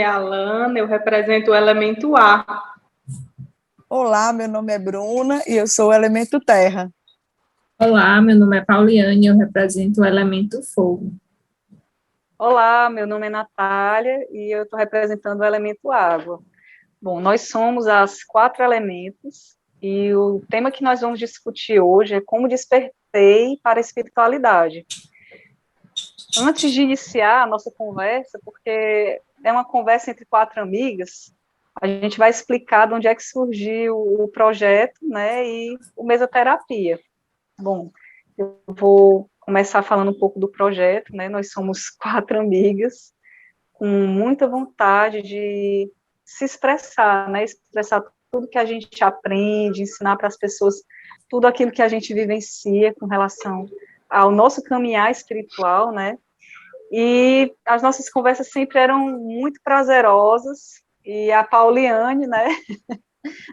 Nome é Alana, eu represento o elemento A. Olá, meu nome é Bruna e eu sou o elemento terra. Olá, meu nome é Pauliane e eu represento o elemento fogo. Olá, meu nome é Natália e eu estou representando o elemento água. Bom, nós somos as quatro elementos e o tema que nós vamos discutir hoje é como despertei para a espiritualidade. Antes de iniciar a nossa conversa, porque é uma conversa entre quatro amigas, a gente vai explicar de onde é que surgiu o projeto, né, e o mesoterapia. Bom, eu vou começar falando um pouco do projeto, né, nós somos quatro amigas, com muita vontade de se expressar, né, expressar tudo que a gente aprende, ensinar para as pessoas tudo aquilo que a gente vivencia com relação ao nosso caminhar espiritual, né, e as nossas conversas sempre eram muito prazerosas, e a Pauliane, né,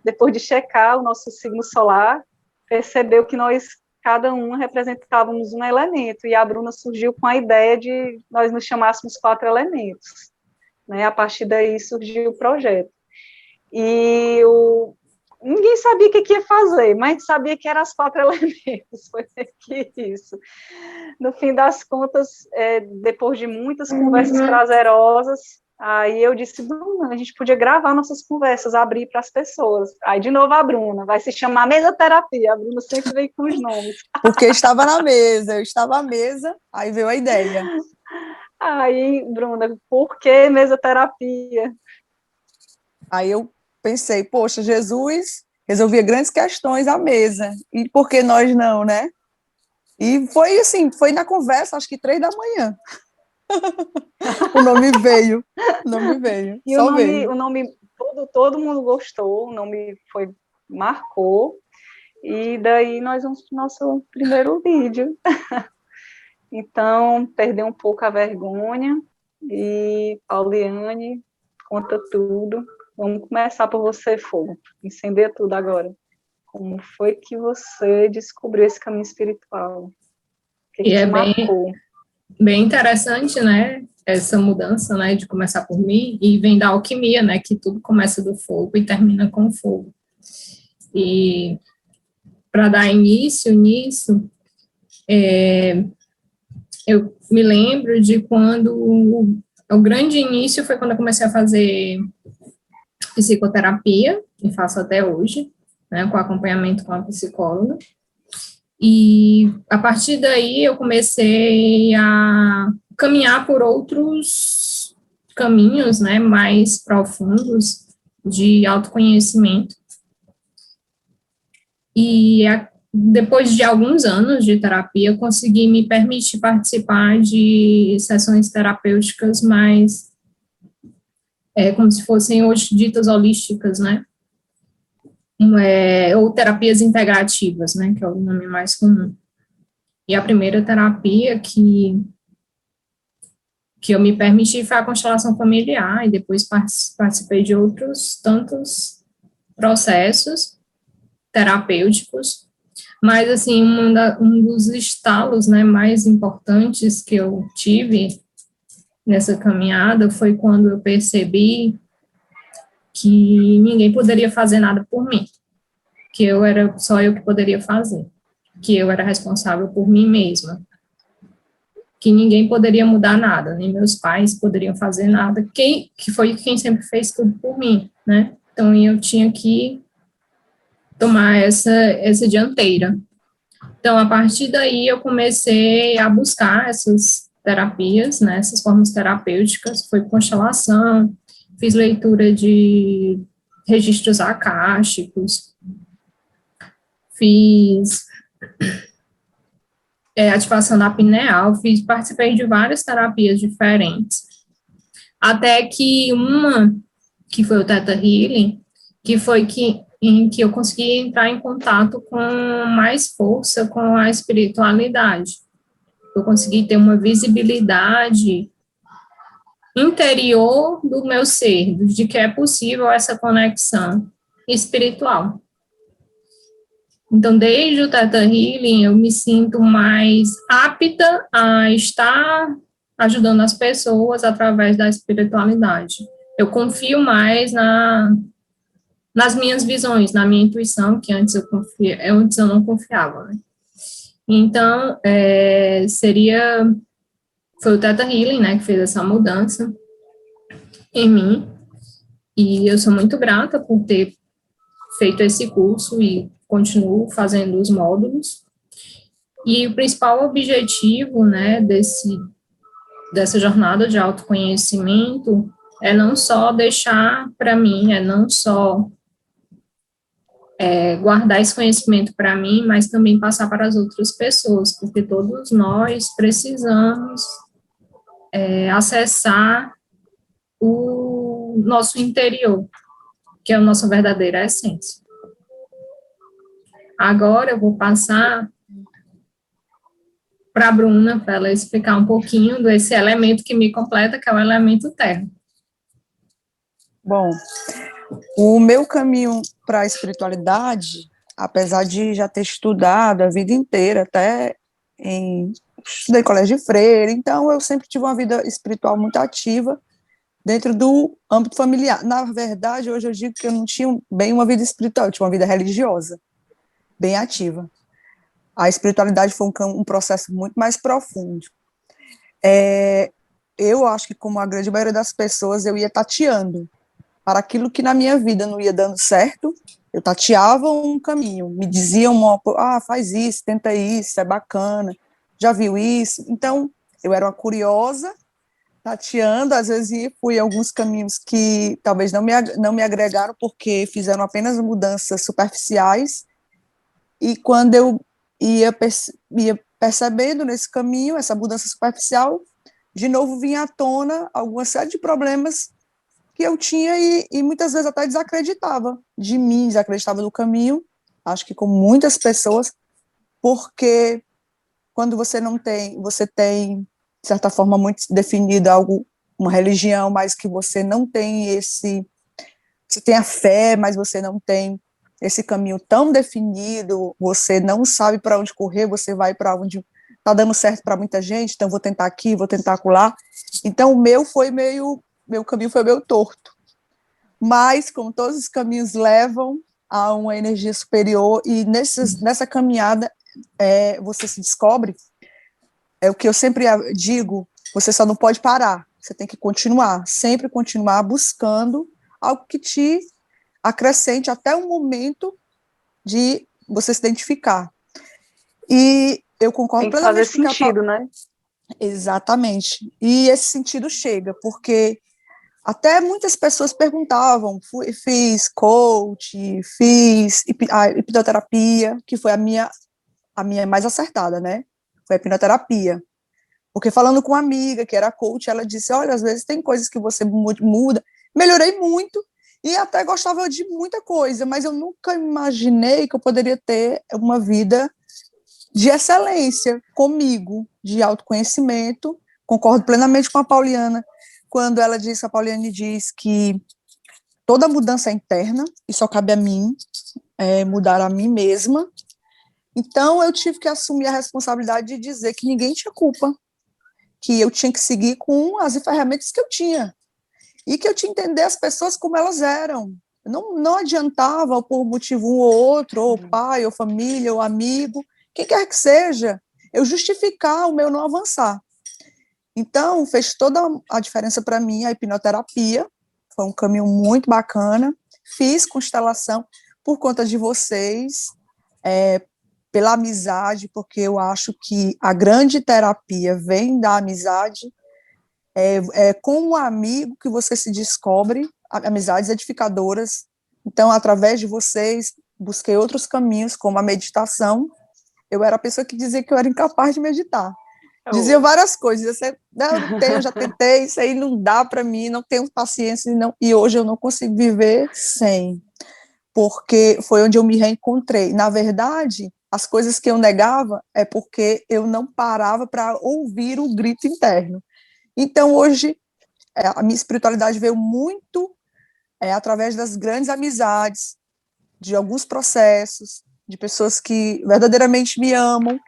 depois de checar o nosso signo solar, percebeu que nós, cada um, representávamos um elemento, e a Bruna surgiu com a ideia de nós nos chamássemos quatro elementos. Né, a partir daí surgiu o projeto. E o, ninguém sabia o que, que ia fazer, mas sabia que eram as quatro elementos, foi que isso. No fim das contas, é, depois de muitas conversas uhum. prazerosas, Aí eu disse, Bruna, a gente podia gravar nossas conversas, abrir para as pessoas. Aí, de novo, a Bruna, vai se chamar mesoterapia. A Bruna sempre vem com os nomes. Porque estava na mesa, eu estava à mesa, aí veio a ideia. Aí, Bruna, por que mesoterapia? Aí eu pensei, poxa, Jesus resolvia grandes questões à mesa, e por que nós não, né? E foi assim, foi na conversa, acho que três da manhã. o nome veio, o nome veio. E o nome, veio. o nome todo, todo mundo gostou, o nome foi marcou. E daí nós vamos para o nosso primeiro vídeo. então, perder um pouco a vergonha. E Pauliane conta tudo. Vamos começar por você, Fogo. Incender tudo agora. Como foi que você descobriu esse caminho espiritual? Que, que é marcou? Bem bem interessante, né? Essa mudança, né, de começar por mim e vem da alquimia, né, que tudo começa do fogo e termina com o fogo. E para dar início nisso, é, eu me lembro de quando o, o grande início foi quando eu comecei a fazer psicoterapia, e faço até hoje, né, com acompanhamento com a psicóloga. E a partir daí eu comecei a caminhar por outros caminhos, né, mais profundos de autoconhecimento. E a, depois de alguns anos de terapia, consegui me permitir participar de sessões terapêuticas mais é, como se fossem hoje ditas holísticas, né? é, ou terapias integrativas, né, que é o nome mais comum. E a primeira terapia que que eu me permiti foi a constelação familiar e depois participei de outros tantos processos terapêuticos, mas assim um, da, um dos estalos, né, mais importantes que eu tive nessa caminhada foi quando eu percebi que ninguém poderia fazer nada por mim, que eu era só eu que poderia fazer, que eu era responsável por mim mesma, que ninguém poderia mudar nada, nem meus pais poderiam fazer nada, quem que foi quem sempre fez tudo por mim, né? Então eu tinha que tomar essa essa dianteira. Então a partir daí eu comecei a buscar essas terapias, né, essas formas terapêuticas, foi constelação, fiz leitura de registros acásticos, fiz é, ativação da pineal, fiz, participei de várias terapias diferentes, até que uma, que foi o Theta Healing, que foi que, em que eu consegui entrar em contato com mais força com a espiritualidade. Eu consegui ter uma visibilidade interior do meu ser, de que é possível essa conexão espiritual. Então, desde o Teta Healing, eu me sinto mais apta a estar ajudando as pessoas através da espiritualidade. Eu confio mais na, nas minhas visões, na minha intuição, que antes eu, confia, antes eu não confiava, né? Então, é, seria, foi o Teta Healing, né, que fez essa mudança em mim, e eu sou muito grata por ter feito esse curso e continuo fazendo os módulos. E o principal objetivo, né, desse, dessa jornada de autoconhecimento é não só deixar para mim, é não só é, guardar esse conhecimento para mim, mas também passar para as outras pessoas, porque todos nós precisamos é, acessar o nosso interior, que é a nossa verdadeira essência. Agora eu vou passar para a Bruna, para ela explicar um pouquinho desse elemento que me completa, que é o elemento terra. Bom, o meu caminho para a espiritualidade, apesar de já ter estudado a vida inteira, até em estudei colégio de freira, então eu sempre tive uma vida espiritual muito ativa dentro do âmbito familiar. Na verdade, hoje eu digo que eu não tinha bem uma vida espiritual, eu tinha uma vida religiosa, bem ativa a espiritualidade foi um, um processo muito mais profundo. É, eu acho que, como a grande maioria das pessoas, eu ia tateando para aquilo que na minha vida não ia dando certo, eu tateava um caminho, me diziam, uma, ah, faz isso, tenta isso, é bacana, já viu isso? Então, eu era uma curiosa, tateando, às vezes fui alguns caminhos que talvez não me, não me agregaram, porque fizeram apenas mudanças superficiais, e quando eu ia, ia percebendo nesse caminho, essa mudança superficial, de novo vinha à tona alguma série de problemas que eu tinha e, e muitas vezes até desacreditava de mim, desacreditava do caminho, acho que com muitas pessoas, porque quando você não tem, você tem, de certa forma, muito definido algo, uma religião, mas que você não tem esse, você tem a fé, mas você não tem esse caminho tão definido, você não sabe para onde correr, você vai para onde está dando certo para muita gente, então vou tentar aqui, vou tentar acolá. Então o meu foi meio, meu caminho foi meio torto. Mas, como todos os caminhos levam a uma energia superior, e nesses, nessa caminhada é, você se descobre, é o que eu sempre digo, você só não pode parar, você tem que continuar, sempre continuar buscando algo que te acrescente até o momento de você se identificar. E eu concordo Tem que plenamente fazer sentido, né? Exatamente. E esse sentido chega, porque até muitas pessoas perguntavam, fui, fiz coach, fiz hipnoterapia, que foi a minha a minha mais acertada, né? Foi a hipnoterapia. Porque falando com uma amiga que era coach, ela disse: "Olha, às vezes tem coisas que você muda". Melhorei muito, e até gostava de muita coisa, mas eu nunca imaginei que eu poderia ter uma vida de excelência comigo, de autoconhecimento. Concordo plenamente com a Pauliana quando ela diz, a Pauliane diz que toda mudança é interna e só cabe a mim é, mudar a mim mesma. Então eu tive que assumir a responsabilidade de dizer que ninguém tinha culpa, que eu tinha que seguir com as ferramentas que eu tinha e que eu tinha que entender as pessoas como elas eram. Não, não adiantava por motivo um ou outro, ou uhum. pai, ou família, ou amigo, quem quer que seja, eu justificar o meu não avançar. Então, fez toda a diferença para mim a hipnoterapia, foi um caminho muito bacana. Fiz constelação por conta de vocês, é, pela amizade, porque eu acho que a grande terapia vem da amizade, é, é com um amigo que você se descobre amizades edificadoras. Então, através de vocês, busquei outros caminhos, como a meditação. Eu era a pessoa que dizia que eu era incapaz de meditar. Oh. Dizia várias coisas. Eu não tenho, já tentei, isso aí não dá para mim, não tenho paciência, não, e hoje eu não consigo viver sem. Porque foi onde eu me reencontrei. Na verdade, as coisas que eu negava é porque eu não parava para ouvir o grito interno. Então, hoje, é, a minha espiritualidade veio muito é, através das grandes amizades, de alguns processos, de pessoas que verdadeiramente me amam,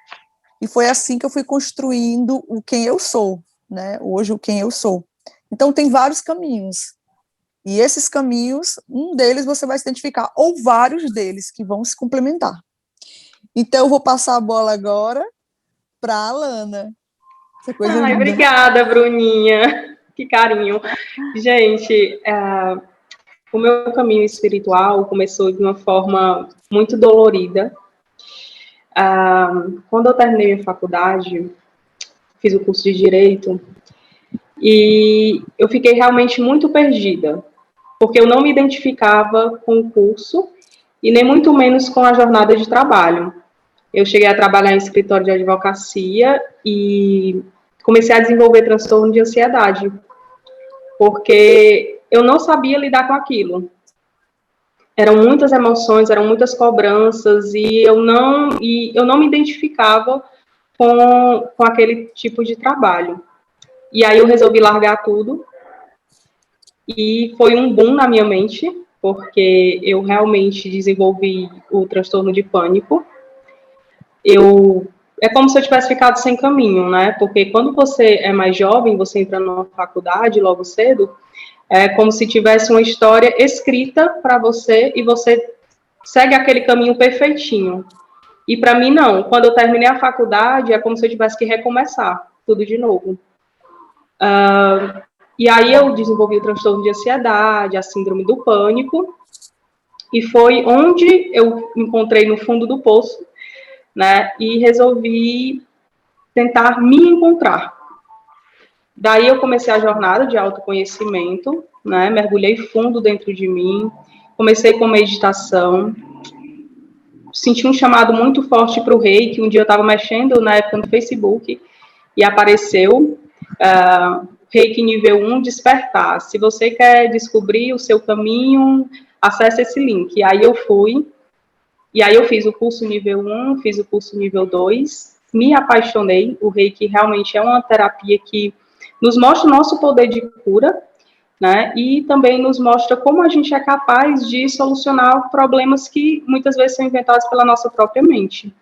e foi assim que eu fui construindo o quem eu sou. né, hoje quem eu sou. Então tem vários caminhos. E esses caminhos, um deles você vai se identificar, ou vários deles que vão se complementar. Então eu vou passar a bola agora para a Alana. Ai, obrigada, Bruninha. Que carinho. Gente, uh, o meu caminho espiritual começou de uma forma muito dolorida. Quando eu terminei minha faculdade, fiz o curso de Direito, e eu fiquei realmente muito perdida, porque eu não me identificava com o curso e nem muito menos com a jornada de trabalho. Eu cheguei a trabalhar em escritório de advocacia e comecei a desenvolver transtorno de ansiedade, porque eu não sabia lidar com aquilo. Eram muitas emoções, eram muitas cobranças e eu não e eu não me identificava com, com aquele tipo de trabalho. E aí eu resolvi largar tudo e foi um boom na minha mente, porque eu realmente desenvolvi o transtorno de pânico. Eu é como se eu tivesse ficado sem caminho, né? Porque quando você é mais jovem, você entra numa faculdade logo cedo, é como se tivesse uma história escrita para você e você segue aquele caminho perfeitinho. E para mim não. Quando eu terminei a faculdade, é como se eu tivesse que recomeçar tudo de novo. Uh, e aí eu desenvolvi o transtorno de ansiedade, a síndrome do pânico, e foi onde eu encontrei no fundo do poço né? E resolvi tentar me encontrar. Daí eu comecei a jornada de autoconhecimento, né? Mergulhei fundo dentro de mim, comecei com meditação, senti um chamado muito forte para o rei, que um dia eu estava mexendo na época no Facebook e apareceu uh, reiki nível 1 despertar. Se você quer descobrir o seu caminho, acesse esse link. E aí eu fui e aí eu fiz o curso nível 1, fiz o curso nível 2, me apaixonei. O Reiki realmente é uma terapia que nos mostra o nosso poder de cura, né? E também nos mostra como a gente é capaz de solucionar problemas que muitas vezes são inventados pela nossa própria mente.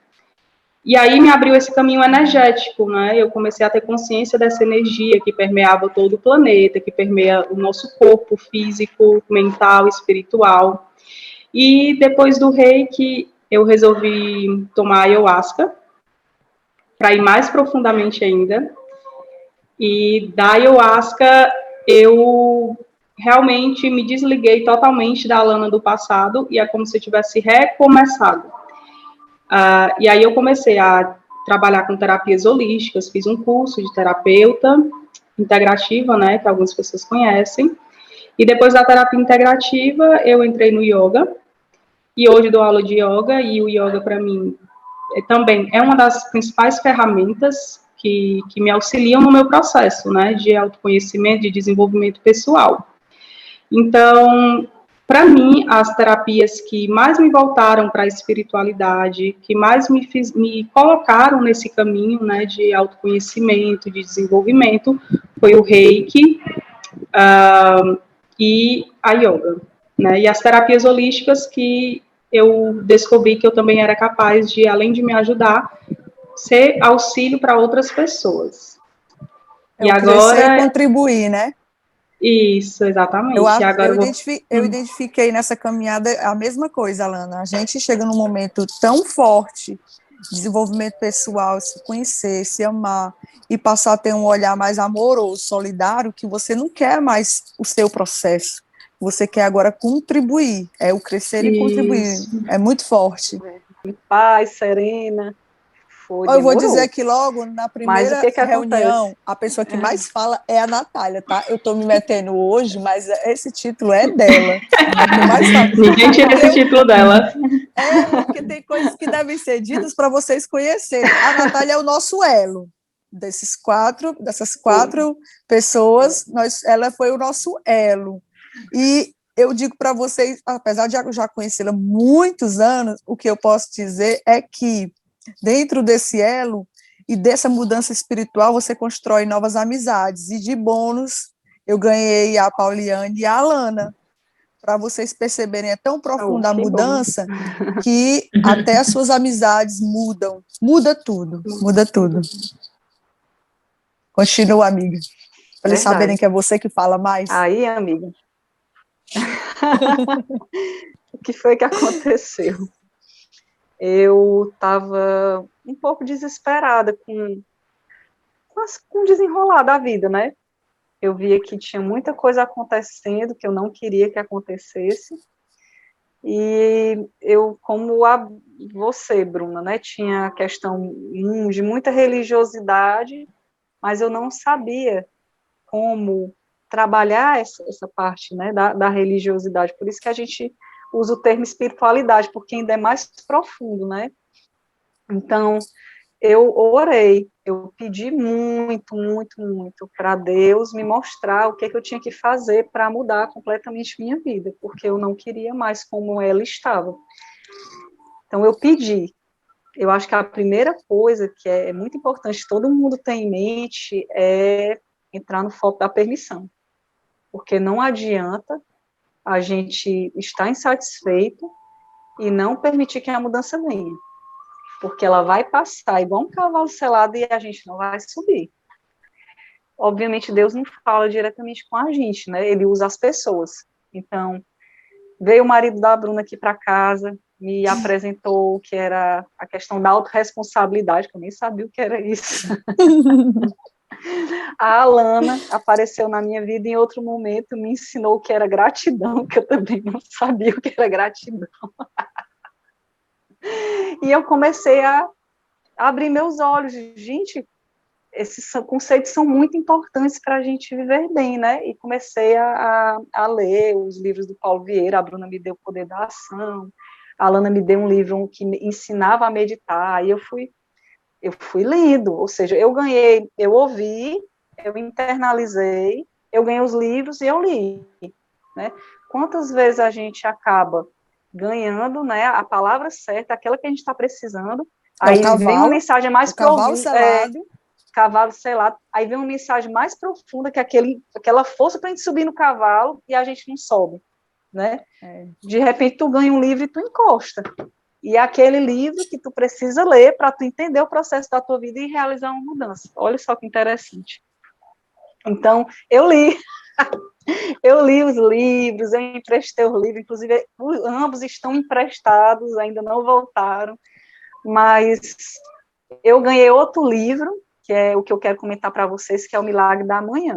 E aí me abriu esse caminho energético, né? Eu comecei a ter consciência dessa energia que permeava todo o planeta, que permeia o nosso corpo físico, mental, espiritual. E depois do reiki, eu resolvi tomar ayahuasca, para ir mais profundamente ainda. E da ayahuasca, eu realmente me desliguei totalmente da Alana do passado e é como se eu tivesse recomeçado. Uh, e aí eu comecei a trabalhar com terapias holísticas, fiz um curso de terapeuta integrativa, né, que algumas pessoas conhecem, e depois da terapia integrativa, eu entrei no yoga. E hoje dou aula de yoga, e o yoga, para mim, é, também é uma das principais ferramentas que, que me auxiliam no meu processo, né, de autoconhecimento, de desenvolvimento pessoal. Então, para mim, as terapias que mais me voltaram para a espiritualidade, que mais me, fiz, me colocaram nesse caminho, né, de autoconhecimento, de desenvolvimento, foi o Reiki, uh, e a yoga, né? E as terapias holísticas que eu descobri que eu também era capaz de, além de me ajudar, ser auxílio para outras pessoas. É e agora contribuir, né? Isso, exatamente. Eu, agora eu, vou... identifiquei, eu hum. identifiquei nessa caminhada a mesma coisa, Alana. A gente chega num momento tão forte desenvolvimento pessoal, se conhecer, se amar e passar a ter um olhar mais amoroso, solidário, que você não quer mais o seu processo. Você quer agora contribuir, é o crescer Isso. e contribuir. É muito forte. Paz, serena. Foi, eu vou dizer aqui logo, na primeira que que reunião, acontece? a pessoa que é. mais fala é a Natália, tá? Eu tô me metendo hoje, mas esse título é dela. Ninguém tira esse título dela. É, porque tem coisas que devem ser ditas para vocês conhecerem. A Natália é o nosso elo. Desses quatro, dessas quatro Sim. pessoas, nós, ela foi o nosso elo. E eu digo para vocês, apesar de eu já conhecê-la há muitos anos, o que eu posso dizer é que dentro desse elo e dessa mudança espiritual, você constrói novas amizades. E de bônus, eu ganhei a Pauliane e a Alana. Para vocês perceberem, é tão profunda oh, a mudança bom. que até as suas amizades mudam. Muda tudo, muda tudo. Continua, amiga. Para eles saberem que é você que fala mais. Aí, amiga. o que foi que aconteceu? Eu estava um pouco desesperada com, com o desenrolar da vida, né? Eu via que tinha muita coisa acontecendo que eu não queria que acontecesse. E eu, como a, você, Bruna, né, tinha a questão de muita religiosidade, mas eu não sabia como trabalhar essa, essa parte né, da, da, religiosidade. Por isso que a gente usa o termo espiritualidade, porque ainda é mais profundo, né? Então, eu orei, eu pedi muito, muito, muito para Deus me mostrar o que, é que eu tinha que fazer para mudar completamente minha vida, porque eu não queria mais como ela estava. Então, eu pedi. Eu acho que a primeira coisa que é muito importante todo mundo ter em mente é entrar no foco da permissão porque não adianta a gente estar insatisfeito e não permitir que a mudança venha, porque ela vai passar igual um cavalo selado e a gente não vai subir. Obviamente, Deus não fala diretamente com a gente, né? Ele usa as pessoas. Então, veio o marido da Bruna aqui para casa, me apresentou o que era a questão da autorresponsabilidade, que eu nem sabia o que era isso. A Alana apareceu na minha vida em outro momento, me ensinou o que era gratidão, que eu também não sabia o que era gratidão. E eu comecei a abrir meus olhos, gente, esses conceitos são muito importantes para a gente viver bem, né? E comecei a, a, ler os livros do Paulo Vieira, a Bruna me deu o Poder da Ação, a Alana me deu um livro que ensinava a meditar, e eu fui eu fui lendo, ou seja, eu ganhei, eu ouvi, eu internalizei, eu ganhei os livros e eu li, né? Quantas vezes a gente acaba ganhando, né, a palavra certa, aquela que a gente está precisando, é aí cavalo, vem uma mensagem mais profunda, é, cavalo selado, aí vem uma mensagem mais profunda que aquele, aquela força para a gente subir no cavalo e a gente não sobe, né? É. De repente tu ganha um livro e tu encosta. E aquele livro que tu precisa ler para tu entender o processo da tua vida e realizar uma mudança. Olha só que interessante. Então, eu li. eu li os livros, eu emprestei os livros, inclusive ambos estão emprestados, ainda não voltaram, mas eu ganhei outro livro, que é o que eu quero comentar para vocês, que é o Milagre da Manhã.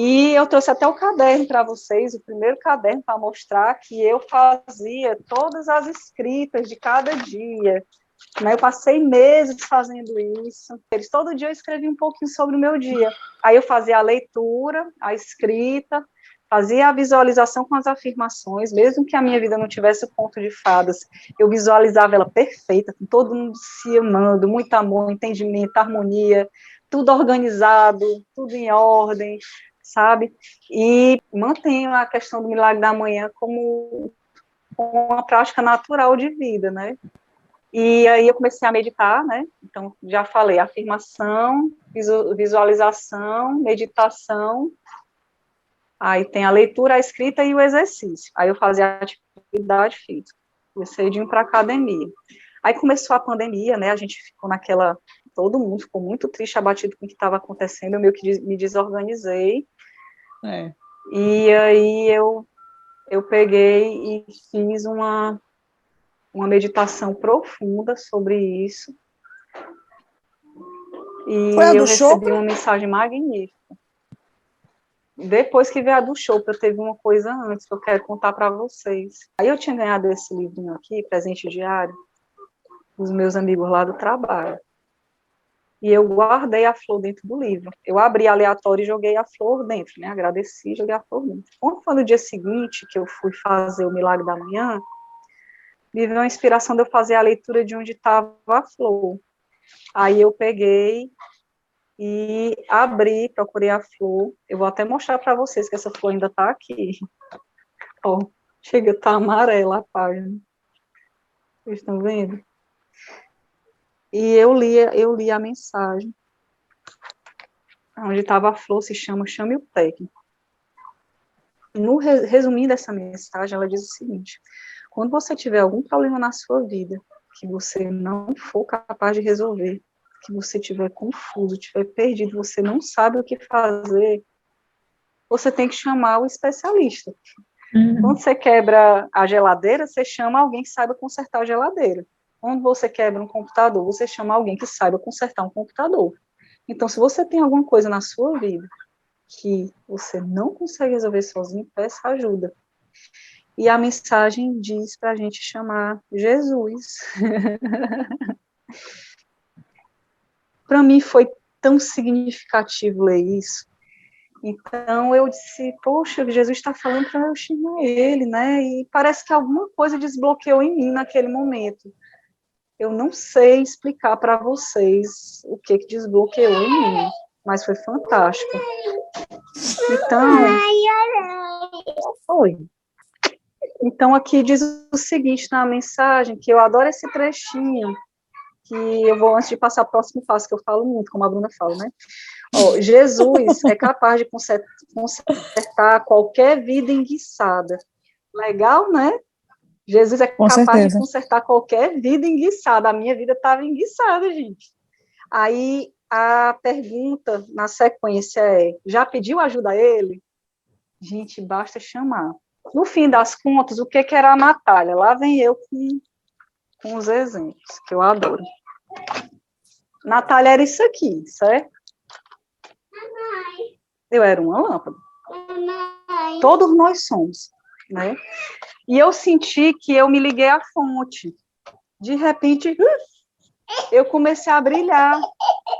E eu trouxe até o caderno para vocês, o primeiro caderno para mostrar que eu fazia todas as escritas de cada dia. Né? Eu passei meses fazendo isso. Eles, todo dia eu escrevia um pouquinho sobre o meu dia. Aí eu fazia a leitura, a escrita, fazia a visualização com as afirmações, mesmo que a minha vida não tivesse o ponto de fadas, eu visualizava ela perfeita, com todo mundo se amando, muito amor, entendimento, harmonia, tudo organizado, tudo em ordem, sabe? E mantenho a questão do milagre da manhã como uma prática natural de vida, né? E aí eu comecei a meditar, né? Então, já falei, afirmação, visualização, meditação, aí tem a leitura, a escrita e o exercício. Aí eu fazia a atividade física, comecei de ir para academia. Aí começou a pandemia, né? A gente ficou naquela, todo mundo ficou muito triste, abatido com o que estava acontecendo, eu meio que me desorganizei, é. E aí eu, eu peguei e fiz uma, uma meditação profunda sobre isso. E Foi a eu do recebi uma mensagem magnífica. Depois que veio a do show, eu teve uma coisa antes que eu quero contar para vocês. Aí eu tinha ganhado esse livrinho aqui, presente diário, dos meus amigos lá do trabalho e eu guardei a flor dentro do livro. Eu abri aleatório e joguei a flor dentro, né? Agradeci, joguei a flor dentro. Quando no dia seguinte que eu fui fazer o Milagre da Manhã, me veio a inspiração de eu fazer a leitura de onde estava a flor. Aí eu peguei e abri, procurei a flor. Eu vou até mostrar para vocês que essa flor ainda está aqui. Ó, chega, tá amarela a página. Vocês estão vendo? E eu li, eu li a mensagem, onde estava a flor, se chama Chame o Técnico. No resumindo essa mensagem, ela diz o seguinte: quando você tiver algum problema na sua vida que você não for capaz de resolver, que você estiver confuso, estiver perdido, você não sabe o que fazer, você tem que chamar o especialista. Uhum. Quando você quebra a geladeira, você chama alguém que saiba consertar a geladeira. Quando você quebra um computador, você chama alguém que saiba consertar um computador. Então, se você tem alguma coisa na sua vida que você não consegue resolver sozinho, peça ajuda. E a mensagem diz para a gente chamar Jesus. para mim foi tão significativo ler isso, então eu disse, poxa, Jesus está falando para eu chamar ele, né? E parece que alguma coisa desbloqueou em mim naquele momento. Eu não sei explicar para vocês o que, que desbloqueou em mim, mas foi fantástico. Então. Oi. Então aqui diz o seguinte na mensagem, que eu adoro esse trechinho, que eu vou, antes de passar o próximo passo, que eu falo muito, como a Bruna fala, né? Oh, Jesus é capaz de consertar qualquer vida enguiçada. Legal, né? Jesus é capaz de consertar qualquer vida enguiçada. A minha vida estava enguiçada, gente. Aí a pergunta na sequência é: já pediu ajuda a ele? Gente, basta chamar. No fim das contas, o que, que era a Natália? Lá vem eu com, com os exemplos, que eu adoro. Natália era isso aqui, certo? Eu era uma lâmpada. Todos nós somos, né? E eu senti que eu me liguei à fonte. De repente, eu comecei a brilhar.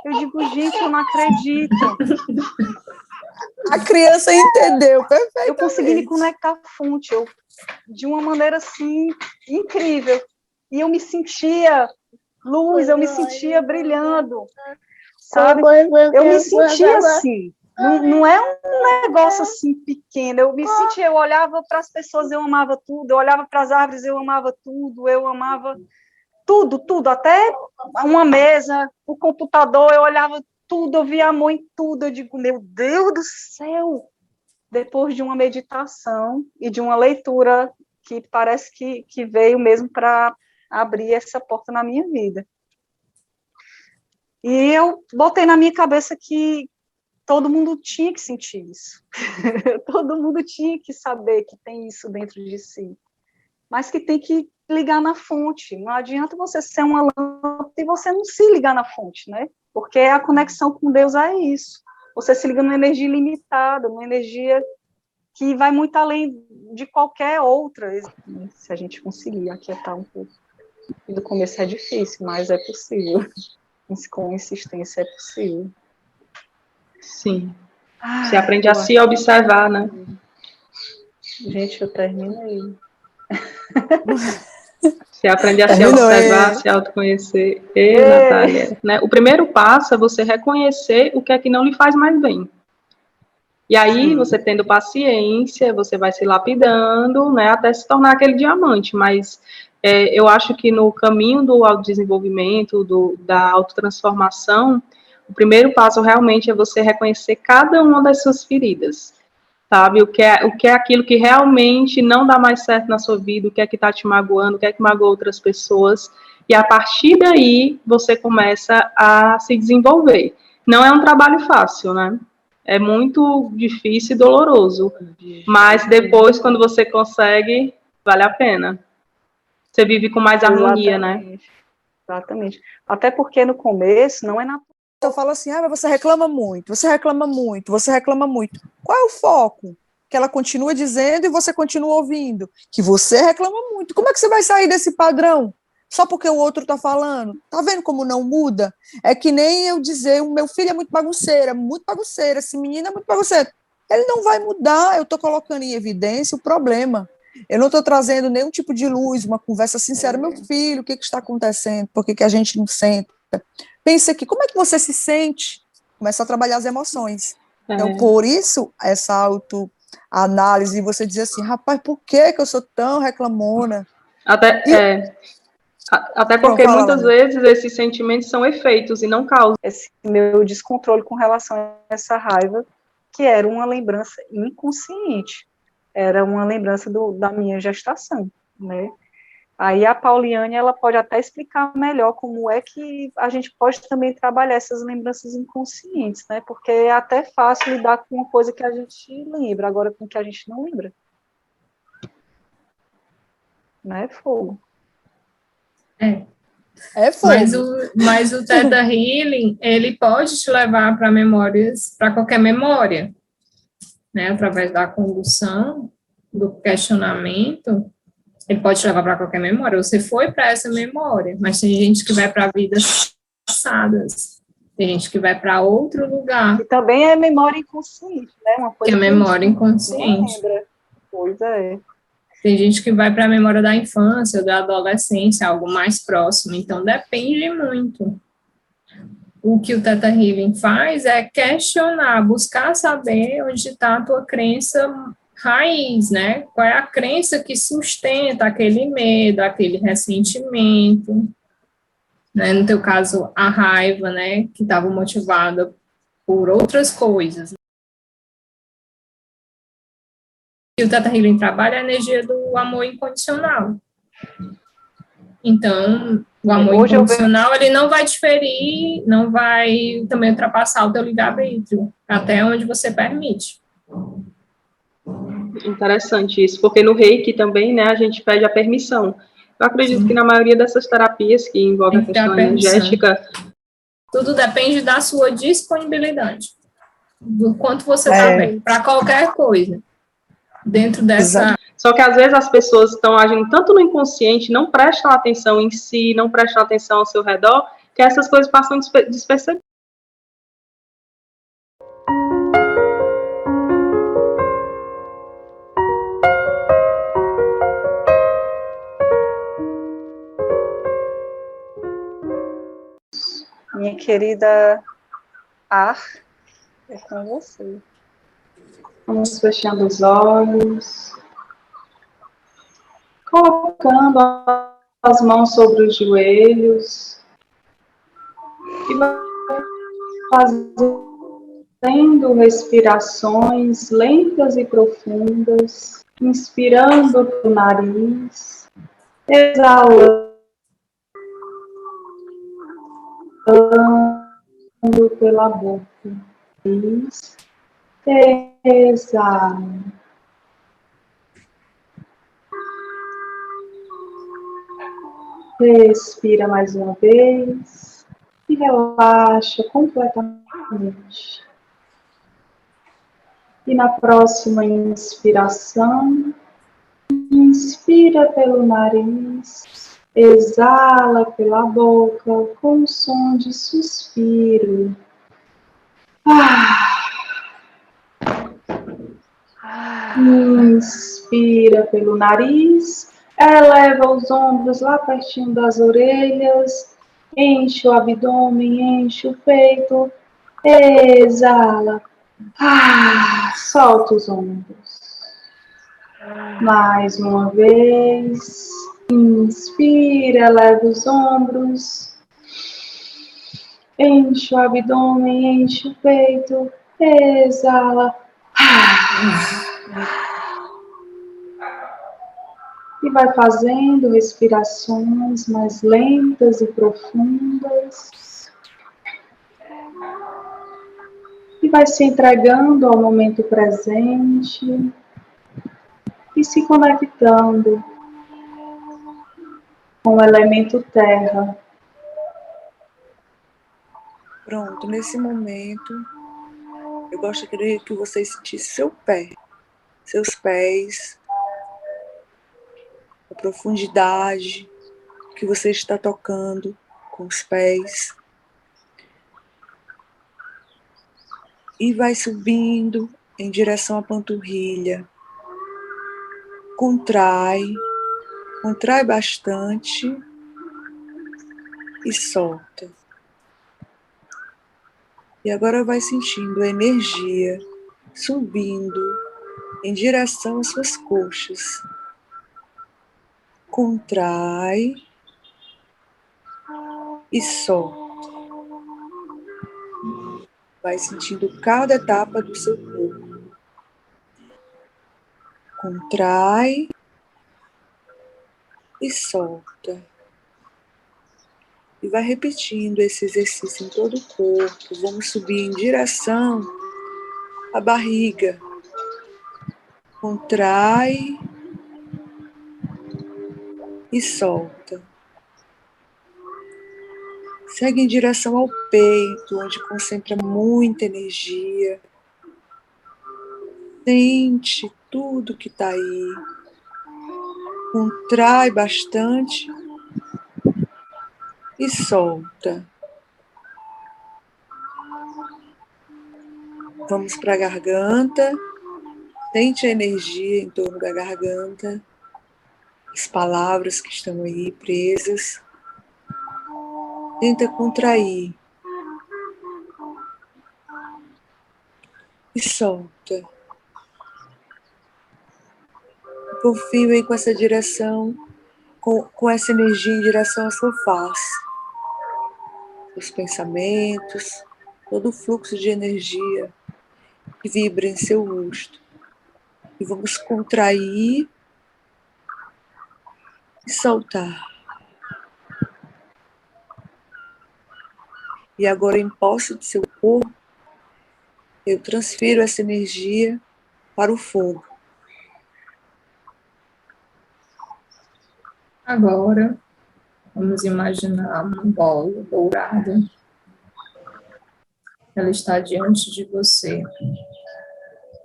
Eu digo, gente, eu não acredito. A criança entendeu, perfeito. Eu consegui me conectar à fonte, eu, de uma maneira assim incrível. E eu me sentia luz, eu me sentia brilhando. Sabe? Eu me sentia assim. Não, não, é um negócio assim pequeno. Eu me sentia, eu olhava para as pessoas, eu amava tudo. Eu olhava para as árvores, eu amava tudo. Eu amava tudo, tudo. Até uma mesa, o computador, eu olhava tudo. Eu via amor em tudo. Eu digo, meu Deus do céu! Depois de uma meditação e de uma leitura que parece que, que veio mesmo para abrir essa porta na minha vida. E eu botei na minha cabeça que todo mundo tinha que sentir isso. todo mundo tinha que saber que tem isso dentro de si. Mas que tem que ligar na fonte. Não adianta você ser uma lâmpada e você não se ligar na fonte, né? Porque a conexão com Deus é isso. Você se liga numa energia limitada, numa energia que vai muito além de qualquer outra. Se a gente conseguir aquietar um pouco. E do começo é difícil, mas é possível. Com insistência é possível. Sim. Você aprende a se observar, né? Gente, eu terminei. Você aprende a se observar, se autoconhecer. E, Natália, né? O primeiro passo é você reconhecer o que é que não lhe faz mais bem. E aí, você tendo paciência, você vai se lapidando, né, até se tornar aquele diamante. Mas é, eu acho que no caminho do autodesenvolvimento, do, da autotransformação, o primeiro passo realmente é você reconhecer cada uma das suas feridas, sabe? O que é, o que é aquilo que realmente não dá mais certo na sua vida, o que é que está te magoando, o que é que magoa outras pessoas, e a partir daí você começa a se desenvolver. Não é um trabalho fácil, né? É muito difícil e doloroso, mas depois, quando você consegue, vale a pena. Você vive com mais harmonia, né? Exatamente. né? Exatamente. Até porque no começo não é natural eu falo assim, ah, mas você reclama muito, você reclama muito, você reclama muito. Qual é o foco? Que ela continua dizendo e você continua ouvindo. Que você reclama muito. Como é que você vai sair desse padrão? Só porque o outro está falando. Tá vendo como não muda? É que nem eu dizer, o meu filho é muito bagunceira, muito bagunceira, esse menino é muito bagunceiro. Ele não vai mudar, eu estou colocando em evidência o problema. Eu não estou trazendo nenhum tipo de luz, uma conversa sincera. Meu filho, o que, que está acontecendo? Por que, que a gente não senta? Pensa aqui, como é que você se sente? Começa a trabalhar as emoções. Então, é. Então, por isso, essa autoanálise, você dizer assim, rapaz, por que, que eu sou tão reclamona? Até, e... é, até porque muitas vezes esses sentimentos são efeitos e não causas. Esse meu descontrole com relação a essa raiva, que era uma lembrança inconsciente, era uma lembrança do, da minha gestação, né? Aí a Pauliane, ela pode até explicar melhor como é que a gente pode também trabalhar essas lembranças inconscientes, né? Porque é até fácil lidar com uma coisa que a gente lembra, agora com que a gente não lembra. Né? Fogo. É. É fogo. Mas o, mas o Theta Healing, ele pode te levar para memórias, para qualquer memória, né? Através da condução, do questionamento, ele pode te levar para qualquer memória. Você foi para essa memória, mas tem gente que vai para vidas passadas, tem gente que vai para outro lugar. E também é memória inconsciente, né? Uma coisa que é memória inconsciente. lembra. Pois é. Tem gente que vai para a memória da infância, da adolescência, algo mais próximo. Então, depende muito. O que o Teta Healing faz é questionar, buscar saber onde está a tua crença raiz, né? Qual é a crença que sustenta aquele medo, aquele ressentimento, né? No teu caso, a raiva, né? Que estava motivada por outras coisas. E o Teta Healing trabalha a energia do amor incondicional. Então, o amor Hoje incondicional, ele não vai diferir, não vai também ultrapassar o teu livre-arbítrio, até onde você permite. Interessante isso, porque no reiki também, né, a gente pede a permissão. Eu acredito Sim. que na maioria dessas terapias que envolvem a a questão permissão. energética, Tudo depende da sua disponibilidade, do quanto você está É. bem, para qualquer coisa. Dentro dessa. Exato. só que às vezes as pessoas estão agindo tanto no inconsciente, não prestam atenção em si, não prestam atenção ao seu redor, que essas coisas passam despe- despercebidas. Minha querida Ar, é com você. Vamos fechando os olhos, colocando as mãos sobre os joelhos e fazendo respirações lentas e profundas, inspirando pelo nariz, exalando pela boca. Exala. Respira mais uma vez e relaxa completamente. E na próxima inspiração, inspira pelo nariz, exala pela boca com som de suspiro. Ah. Inspira pelo nariz, eleva os ombros lá pertinho das orelhas, enche o abdômen, enche o peito, exala, ah, solta os ombros. Mais uma vez, inspira, eleva os ombros, enche o abdômen, enche o peito, exala. E vai fazendo respirações mais lentas e profundas. E vai se entregando ao momento presente e se conectando com o elemento terra. Pronto, nesse momento, eu gostaria que você sentisse seu pé, seus pés, a profundidade que você está tocando com os pés. E vai subindo em direção à panturrilha. Contrai, contrai bastante e solta. E agora vai sentindo a energia subindo em direção às suas coxas. Contrai e solta. Vai sentindo cada etapa do seu corpo. Contrai e solta. E vai repetindo esse exercício em todo o corpo. Vamos subir em direção à barriga. Contrai e solta. Segue em direção ao peito, onde concentra muita energia. Sente tudo que está aí. Contrai bastante e solta. Vamos para a garganta. Sente a energia em torno da garganta, as palavras que estão aí presas. Tenta contrair. E solta. Confio aí com essa direção, com, com essa energia em direção à sua face. Os pensamentos, todo o fluxo de energia que vibra em seu rosto. E vamos contrair e soltar. E agora, em posse do seu corpo, eu transfiro essa energia para o fogo. Agora, vamos imaginar uma bola dourada. Ela está diante de você.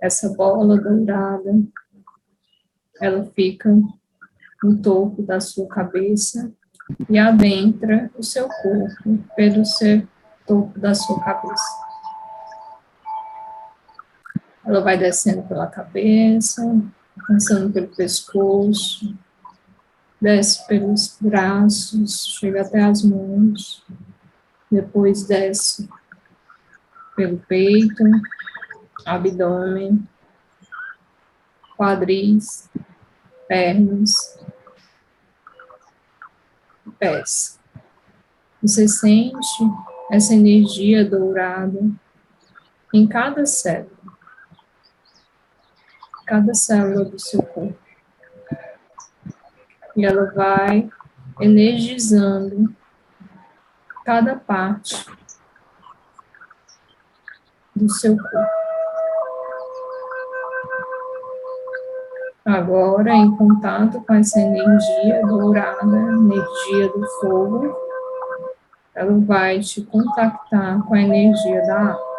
Essa bola dourada, ela fica no topo da sua cabeça e adentra o seu corpo pelo seu topo da sua cabeça. Ela vai descendo pela cabeça, passando pelo pescoço, desce pelos braços, chega até as mãos, depois desce pelo peito, abdômen, quadris, pernas, pés. Você sente essa energia dourada em cada célula, cada célula do seu corpo e ela vai energizando cada parte do seu corpo. Agora, em contato com essa energia dourada, energia do fogo, ela vai te contactar com a energia da água.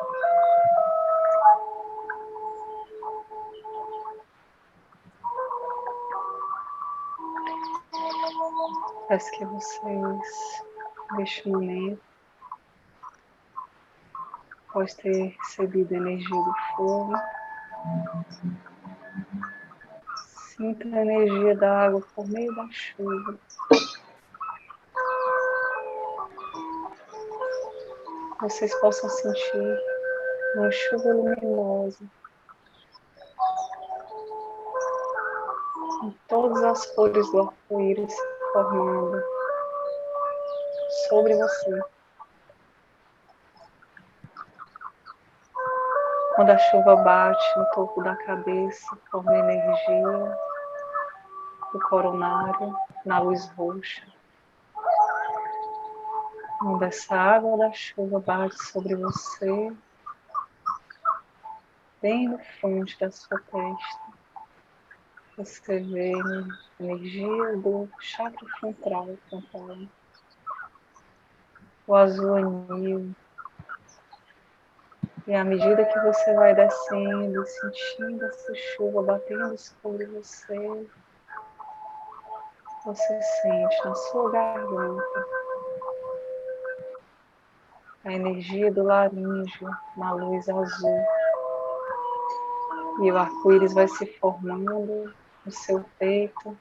Peço que vocês, neste momento, após ter recebido a energia do fogo, sinta a energia da água por meio da chuva. Vocês possam sentir uma chuva luminosa em todas as cores do arco-íris formando sobre você. Quando a chuva bate no topo da cabeça, forma energia do coronário na luz roxa. Quando essa água da chuva bate sobre você, bem no fronte da sua testa, vê energia do chakra central, frontal. O azul anil. E à medida que você vai descendo, sentindo essa chuva batendo sobre você, você sente na sua garganta a energia do laríngeo na luz azul. E o arco-íris vai se formando no seu peito,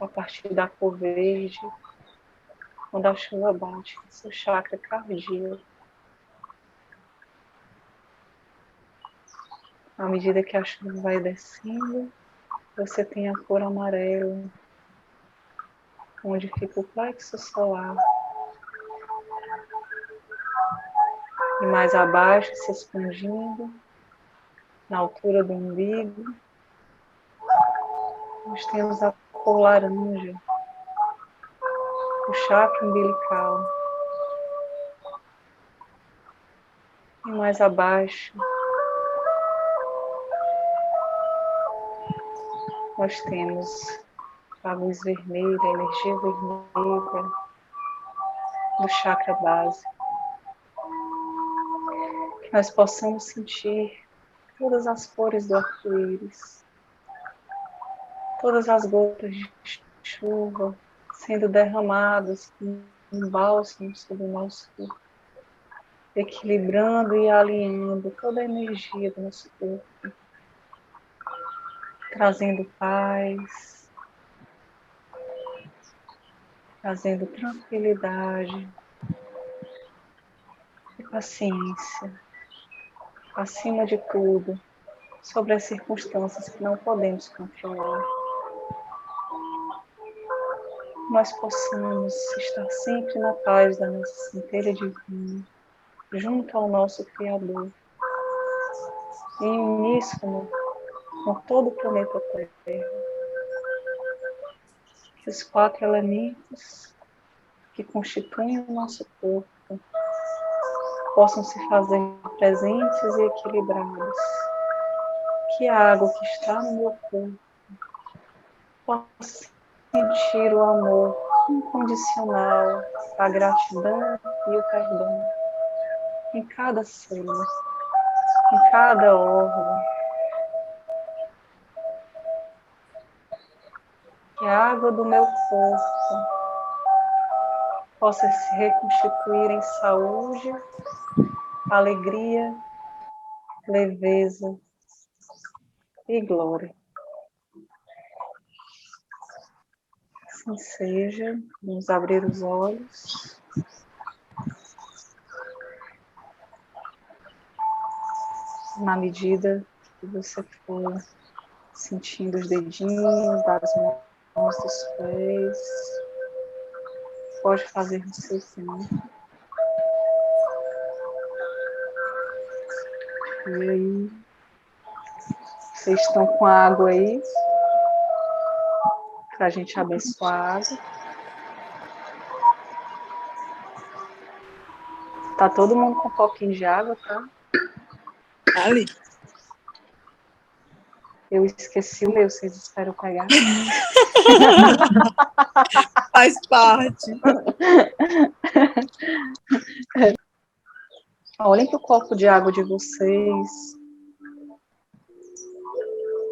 a partir da cor verde, quando a chuva bate no seu chakra cardíaco. À medida que a chuva vai descendo, você tem a cor amarela, onde fica o plexo solar. E mais abaixo, se expandindo, na altura do umbigo, nós temos a cor laranja, o chakra umbilical. E mais abaixo, nós temos a luz vermelha, a energia vermelha do chakra base. Que nós possamos sentir todas as cores do arco-íris, todas as gotas de chuva sendo derramadas um bálsamo sobre o nosso corpo, equilibrando e alinhando toda a energia do nosso corpo, trazendo paz, trazendo tranquilidade e paciência, acima de tudo, sobre as circunstâncias que não podemos controlar nós possamos estar sempre na paz da nossa centelha divina, junto ao nosso Criador, em uníssono com todo o planeta Terra. Que os quatro elementos que constituem o nosso corpo possam se fazer presentes e equilibrados. Que a água que está no meu corpo possa sentir o amor incondicional, a gratidão e o perdão em cada célula, em cada órgão. Que a água do meu corpo possa se reconstituir em saúde, alegria, leveza e glória. Assim seja. Vamos abrir os olhos. Na medida que você for sentindo os dedinhos das mãos, dos pés, pode fazer no seu tempo. E aí, vocês estão com água aí? Para a gente abençoar. Tá todo mundo com um pouquinho de água, tá? Ali. Eu esqueci o meu, vocês esperam pegar. Faz parte. Olhem para o copo de água de vocês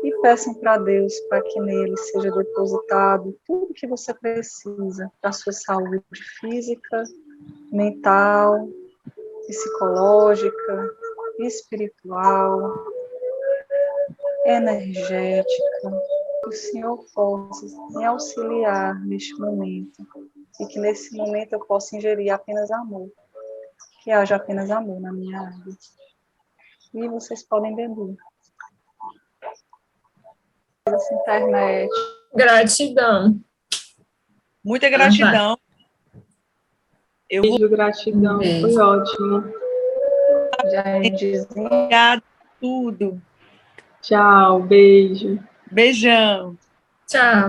e peçam para Deus para que nele seja depositado tudo que você precisa para sua saúde física, mental, psicológica, espiritual, energética. Que o Senhor possa me auxiliar neste momento e que nesse momento eu possa ingerir apenas amor, que haja apenas amor na minha água. E vocês podem beber essa internet. Gratidão. Muita gratidão. Eu Beijo, gratidão. Beijo. Foi ótimo. Obrigada tudo. Tchau, beijo. Beijão. Tchau.